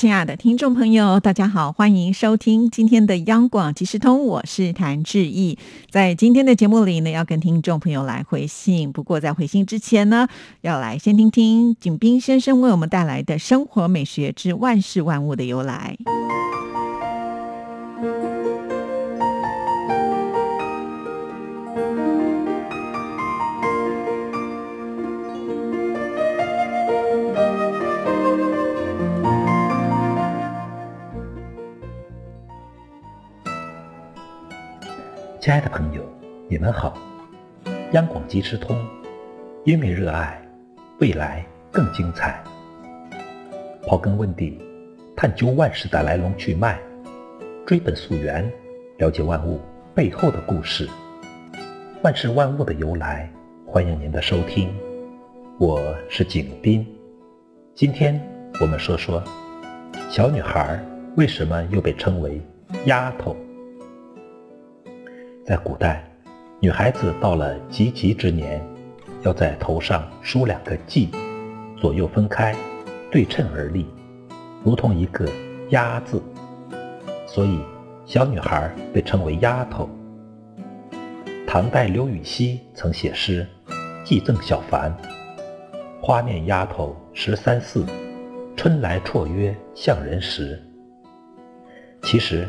亲爱的听众朋友，大家好，欢迎收听今天的央广即时通，我是谭志毅。在今天的节目里呢，要跟听众朋友来回信。不过在回信之前呢，要来先听听景斌先生为我们带来的生活美学之万事万物的由来。亲爱的朋友，你们好！央广即时通，因为热爱，未来更精彩。刨根问底，探究万事的来龙去脉，追本溯源，了解万物背后的故事。万事万物的由来，欢迎您的收听。我是景斌。今天我们说说，小女孩为什么又被称为丫头？在古代，女孩子到了及笄之年，要在头上梳两个髻，左右分开，对称而立，如同一个“丫”字，所以小女孩被称为丫头。唐代刘禹锡曾写诗寄赠小凡：“花面丫头十三四，春来绰约向人时。”其实，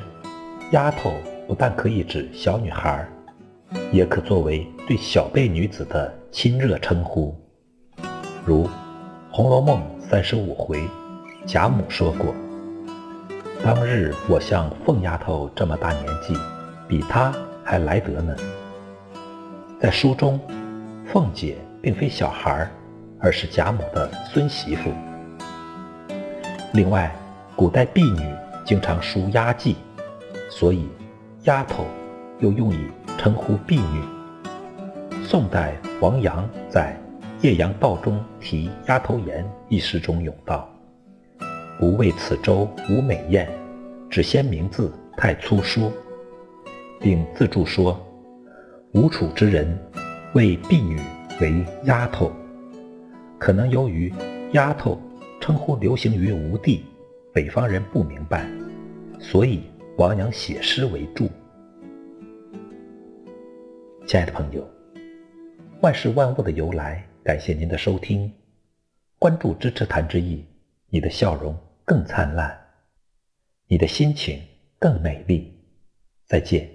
丫头。不但可以指小女孩，也可作为对小辈女子的亲热称呼。如《红楼梦》三十五回，贾母说过：“当日我像凤丫头这么大年纪，比她还来得呢。”在书中，凤姐并非小孩，而是贾母的孙媳妇。另外，古代婢女经常梳丫髻，所以。丫头，又用以称呼婢女。宋代王阳在《岳阳报中题丫头言》一诗中咏道：“不为此州无美艳，只嫌名字太粗疏。”并自注说：“吴楚之人为婢女为丫头，可能由于丫头称呼流行于吴地，北方人不明白，所以。”王阳写诗为注。亲爱的朋友，万事万物的由来，感谢您的收听，关注支持谭之毅，你的笑容更灿烂，你的心情更美丽。再见。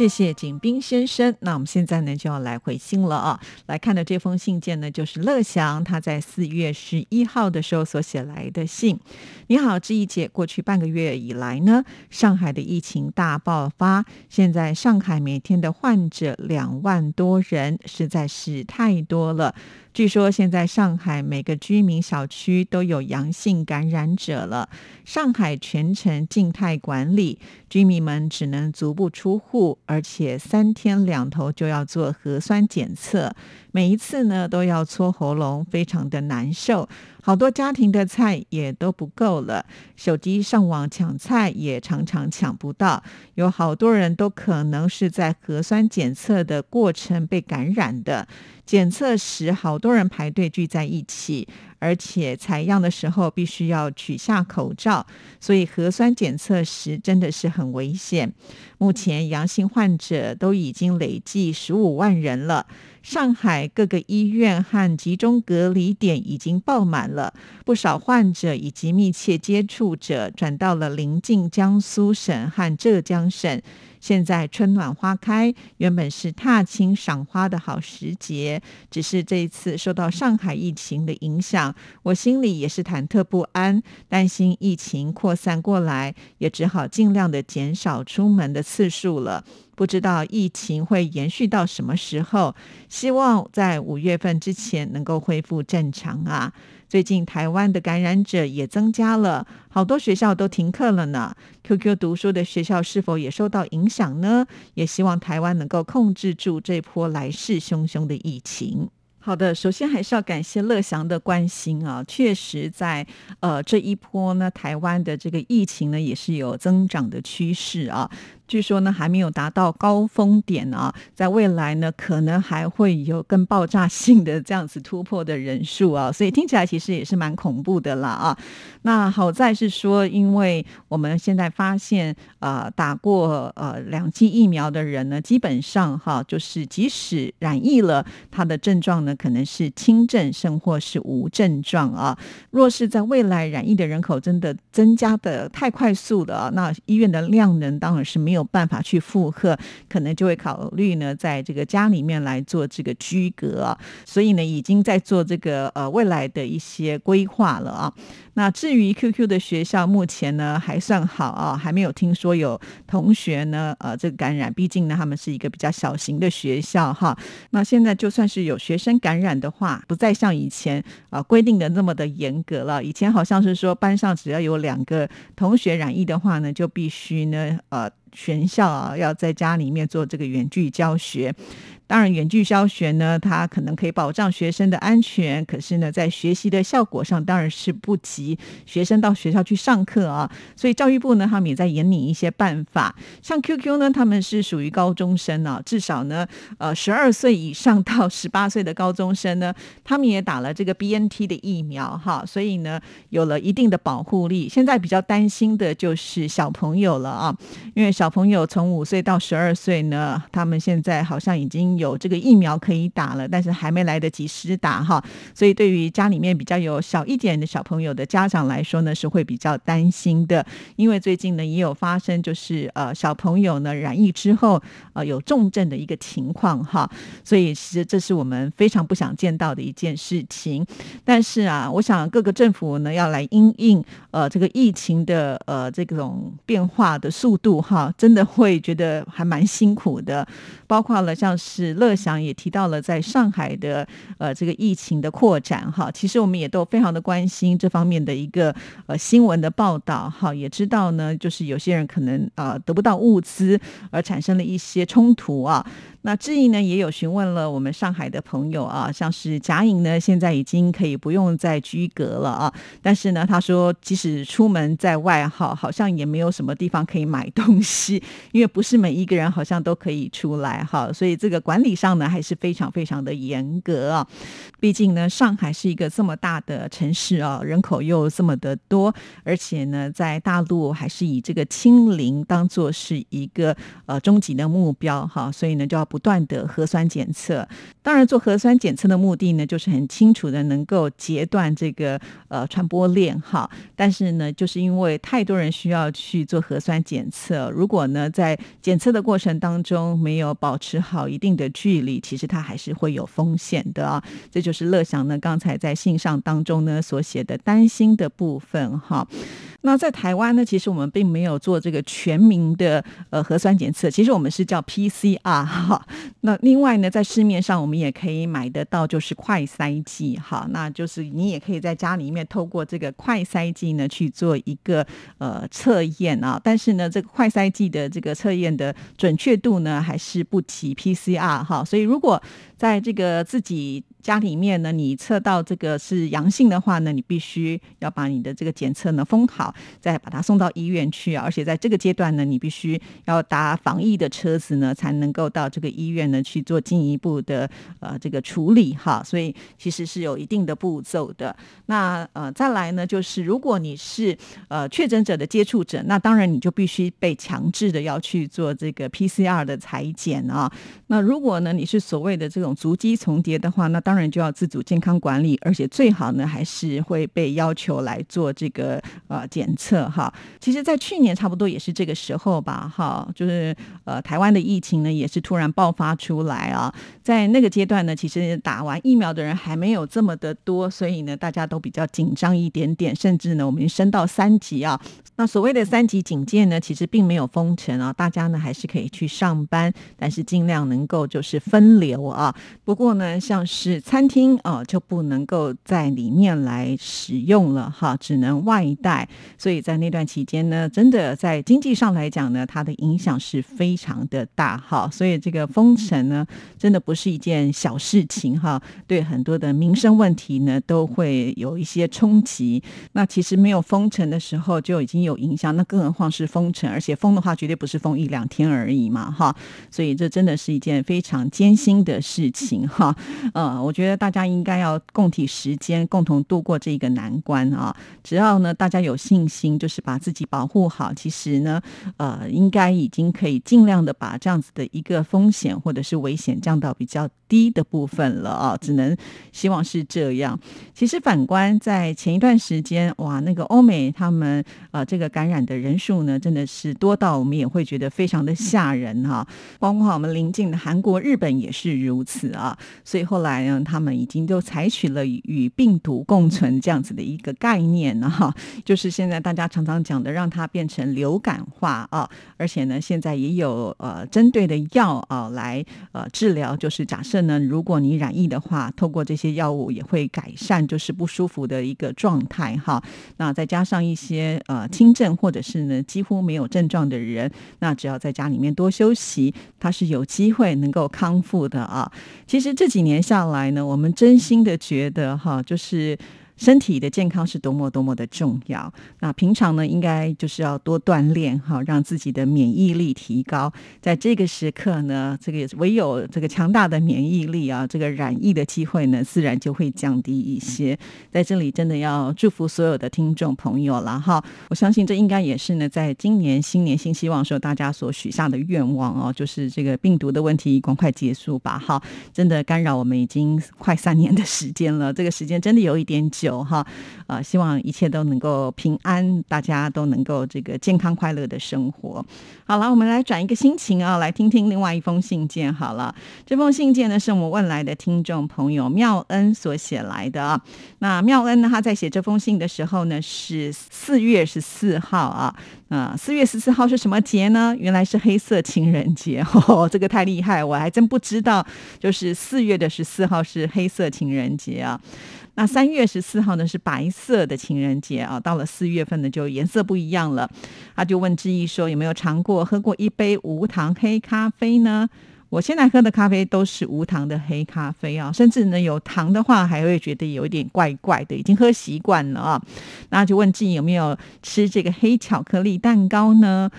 谢谢景斌先生。那我们现在呢就要来回信了啊！来看的这封信件呢，就是乐祥他在四月十一号的时候所写来的信。你好，志毅姐，过去半个月以来呢，上海的疫情大爆发，现在上海每天的患者两万多人，实在是太多了。据说现在上海每个居民小区都有阳性感染者了。上海全程静态管理，居民们只能足不出户，而且三天两头就要做核酸检测，每一次呢都要搓喉咙，非常的难受。好多家庭的菜也都不够了，手机上网抢菜也常常抢不到，有好多人都可能是在核酸检测的过程被感染的。检测时，好多人排队聚在一起，而且采样的时候必须要取下口罩，所以核酸检测时真的是很危险。目前阳性患者都已经累计十五万人了。上海各个医院和集中隔离点已经爆满了，不少患者以及密切接触者转到了临近江苏省和浙江省。现在春暖花开，原本是踏青赏花的好时节，只是这一次受到上海疫情的影响，我心里也是忐忑不安，担心疫情扩散过来，也只好尽量的减少出门的次数了。不知道疫情会延续到什么时候，希望在五月份之前能够恢复正常啊！最近台湾的感染者也增加了，好多学校都停课了呢。QQ 读书的学校是否也受到影响呢？也希望台湾能够控制住这波来势汹汹的疫情。好的，首先还是要感谢乐祥的关心啊，确实在呃这一波呢，台湾的这个疫情呢也是有增长的趋势啊。据说呢，还没有达到高峰点啊，在未来呢，可能还会有更爆炸性的这样子突破的人数啊，所以听起来其实也是蛮恐怖的啦啊。那好在是说，因为我们现在发现，呃，打过呃两剂疫苗的人呢，基本上哈，就是即使染疫了，他的症状呢可能是轻症，甚或是无症状啊。若是在未来染疫的人口真的增加的太快速了啊，那医院的量能当然是没有。有办法去负荷，可能就会考虑呢，在这个家里面来做这个居隔，所以呢，已经在做这个呃未来的一些规划了啊。那至于 QQ 的学校，目前呢还算好啊，还没有听说有同学呢呃这个感染，毕竟呢他们是一个比较小型的学校哈。那现在就算是有学生感染的话，不再像以前啊规定的那么的严格了。以前好像是说班上只要有两个同学染疫的话呢，就必须呢呃。全校啊，要在家里面做这个远距教学。当然，远距教学呢，它可能可以保障学生的安全，可是呢，在学习的效果上，当然是不及学生到学校去上课啊。所以教育部呢，他们也在研拟一些办法。像 QQ 呢，他们是属于高中生啊，至少呢，呃，十二岁以上到十八岁的高中生呢，他们也打了这个 BNT 的疫苗哈，所以呢，有了一定的保护力。现在比较担心的就是小朋友了啊，因为小朋友从五岁到十二岁呢，他们现在好像已经。有这个疫苗可以打了，但是还没来得及施打哈，所以对于家里面比较有小一点的小朋友的家长来说呢，是会比较担心的，因为最近呢也有发生，就是呃小朋友呢染疫之后呃有重症的一个情况哈，所以其实这是我们非常不想见到的一件事情。但是啊，我想各个政府呢要来因应呃这个疫情的呃这种变化的速度哈，真的会觉得还蛮辛苦的，包括了像是。乐享也提到了在上海的呃这个疫情的扩展哈，其实我们也都非常的关心这方面的一个呃新闻的报道哈，也知道呢，就是有些人可能呃得不到物资而产生了一些冲突啊。那志毅呢也有询问了我们上海的朋友啊，像是贾颖呢，现在已经可以不用再居隔了啊，但是呢，他说即使出门在外哈，好像也没有什么地方可以买东西，因为不是每一个人好像都可以出来哈，所以这个管理上呢还是非常非常的严格啊。毕竟呢，上海是一个这么大的城市啊，人口又这么的多，而且呢，在大陆还是以这个清零当做是一个呃终极的目标哈，所以呢就要。不断的核酸检测，当然做核酸检测的目的呢，就是很清楚的能够截断这个呃传播链哈。但是呢，就是因为太多人需要去做核酸检测，如果呢在检测的过程当中没有保持好一定的距离，其实它还是会有风险的啊。这就是乐祥呢刚才在信上当中呢所写的担心的部分哈。那在台湾呢，其实我们并没有做这个全民的呃核酸检测，其实我们是叫 PCR 哈。那另外呢，在市面上我们也可以买得到，就是快塞剂好。那就是你也可以在家里面透过这个快塞剂呢去做一个呃测验啊。但是呢，这个快塞剂的这个测验的准确度呢，还是不及 PCR 哈。所以如果在这个自己家里面呢，你测到这个是阳性的话呢，你必须要把你的这个检测呢封好。再把他送到医院去，而且在这个阶段呢，你必须要搭防疫的车子呢，才能够到这个医院呢去做进一步的呃这个处理哈。所以其实是有一定的步骤的。那呃再来呢，就是如果你是呃确诊者的接触者，那当然你就必须被强制的要去做这个 PCR 的裁剪啊。那如果呢你是所谓的这种足迹重叠的话，那当当然就要自主健康管理，而且最好呢还是会被要求来做这个呃。检测哈，其实，在去年差不多也是这个时候吧，哈，就是呃，台湾的疫情呢，也是突然爆发出来啊。在那个阶段呢，其实打完疫苗的人还没有这么的多，所以呢，大家都比较紧张一点点，甚至呢，我们升到三级啊。那所谓的三级警戒呢，其实并没有封城啊，大家呢还是可以去上班，但是尽量能够就是分流啊。不过呢，像是餐厅哦就不能够在里面来使用了哈，只能外带。所以在那段期间呢，真的在经济上来讲呢，它的影响是非常的大哈。所以这个封城呢，真的不是一件小事情哈，对很多的民生问题呢都会有一些冲击。那其实没有封城的时候就已经有影响，那更何况是封城，而且封的话绝对不是封一两天而已嘛哈。所以这真的是一件非常艰辛的事情哈。呃，我我觉得大家应该要共体时间，共同度过这个难关啊。只要呢大家有信心，就是把自己保护好，其实呢，呃，应该已经可以尽量的把这样子的一个风险或者是危险降到比较低的部分了啊。只能希望是这样。其实反观在前一段时间，哇，那个欧美他们呃这个感染的人数呢，真的是多到我们也会觉得非常的吓人哈。包括我们邻近的韩国、日本也是如此啊。所以后来呢，他们已经都采取了与病毒共存这样子的一个概念呢，哈，就是现在大家常常讲的，让它变成流感化啊，而且呢，现在也有呃针对的药啊来呃治疗，就是假设呢，如果你染疫的话，透过这些药物也会改善就是不舒服的一个状态哈。那再加上一些呃轻症或者是呢几乎没有症状的人，那只要在家里面多休息，他是有机会能够康复的啊。其实这几年下来呢，我们真心的觉得哈，就是。身体的健康是多么多么的重要。那平常呢，应该就是要多锻炼哈，让自己的免疫力提高。在这个时刻呢，这个唯有这个强大的免疫力啊，这个染疫的机会呢，自然就会降低一些。在这里，真的要祝福所有的听众朋友了哈。我相信这应该也是呢，在今年新年新希望时候，大家所许下的愿望哦，就是这个病毒的问题赶快结束吧哈。真的干扰我们已经快三年的时间了，这个时间真的有一点久。哈，呃，希望一切都能够平安，大家都能够这个健康快乐的生活。好了，我们来转一个心情啊，来听听另外一封信件。好了，这封信件呢是我们问来的听众朋友妙恩所写来的啊。那妙恩呢，他在写这封信的时候呢是四月十四号啊。啊，四月十四号是什么节呢？原来是黑色情人节 哦，这个太厉害，我还真不知道，就是四月的十四号是黑色情人节啊。那三月十四号呢是白色的情人节啊，到了四月份呢就颜色不一样了。他就问志毅说有没有尝过喝过一杯无糖黑咖啡呢？我现在喝的咖啡都是无糖的黑咖啡啊，甚至呢有糖的话还会觉得有一点怪怪的，已经喝习惯了啊。那就问志毅有没有吃这个黑巧克力蛋糕呢？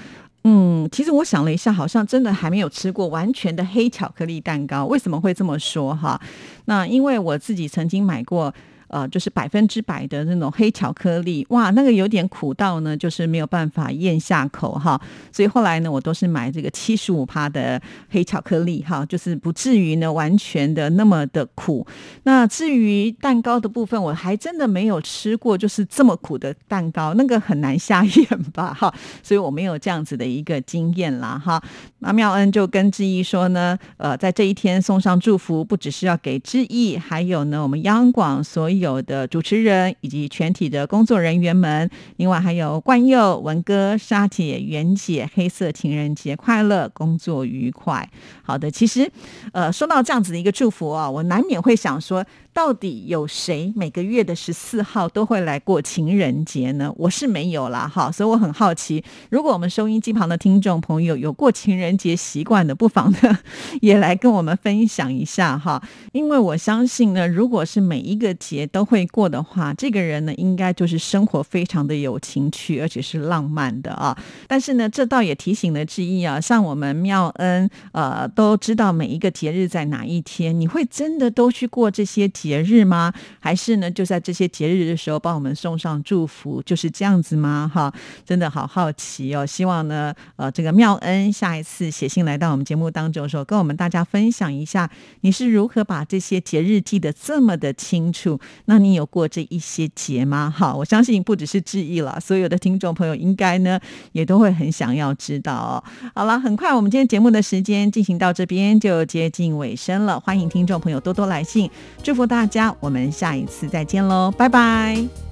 嗯，其实我想了一下，好像真的还没有吃过完全的黑巧克力蛋糕。为什么会这么说哈？那因为我自己曾经买过。呃，就是百分之百的那种黑巧克力，哇，那个有点苦到呢，就是没有办法咽下口哈。所以后来呢，我都是买这个七十五趴的黑巧克力哈，就是不至于呢完全的那么的苦。那至于蛋糕的部分，我还真的没有吃过，就是这么苦的蛋糕，那个很难下咽吧哈。所以我没有这样子的一个经验啦哈。那妙恩就跟志毅说呢，呃，在这一天送上祝福，不只是要给志毅，还有呢我们央广所有。有的主持人以及全体的工作人员们，另外还有冠佑、文哥、莎姐、袁姐，黑色情人节快乐，工作愉快。好的，其实，呃，说到这样子的一个祝福啊，我难免会想说。到底有谁每个月的十四号都会来过情人节呢？我是没有啦，哈，所以我很好奇，如果我们收音机旁的听众朋友有过情人节习惯的，不妨呢也来跟我们分享一下哈。因为我相信呢，如果是每一个节都会过的话，这个人呢应该就是生活非常的有情趣，而且是浪漫的啊。但是呢，这倒也提醒了志毅啊，像我们妙恩呃都知道每一个节日在哪一天，你会真的都去过这些？节日吗？还是呢？就在这些节日的时候，帮我们送上祝福，就是这样子吗？哈，真的好好奇哦。希望呢，呃，这个妙恩下一次写信来到我们节目当中的时候，跟我们大家分享一下，你是如何把这些节日记得这么的清楚？那你有过这一些节吗？哈，我相信不只是志毅了，所有的听众朋友应该呢也都会很想要知道哦。好了，很快我们今天节目的时间进行到这边就接近尾声了，欢迎听众朋友多多来信，祝福。大家，我们下一次再见喽，拜拜。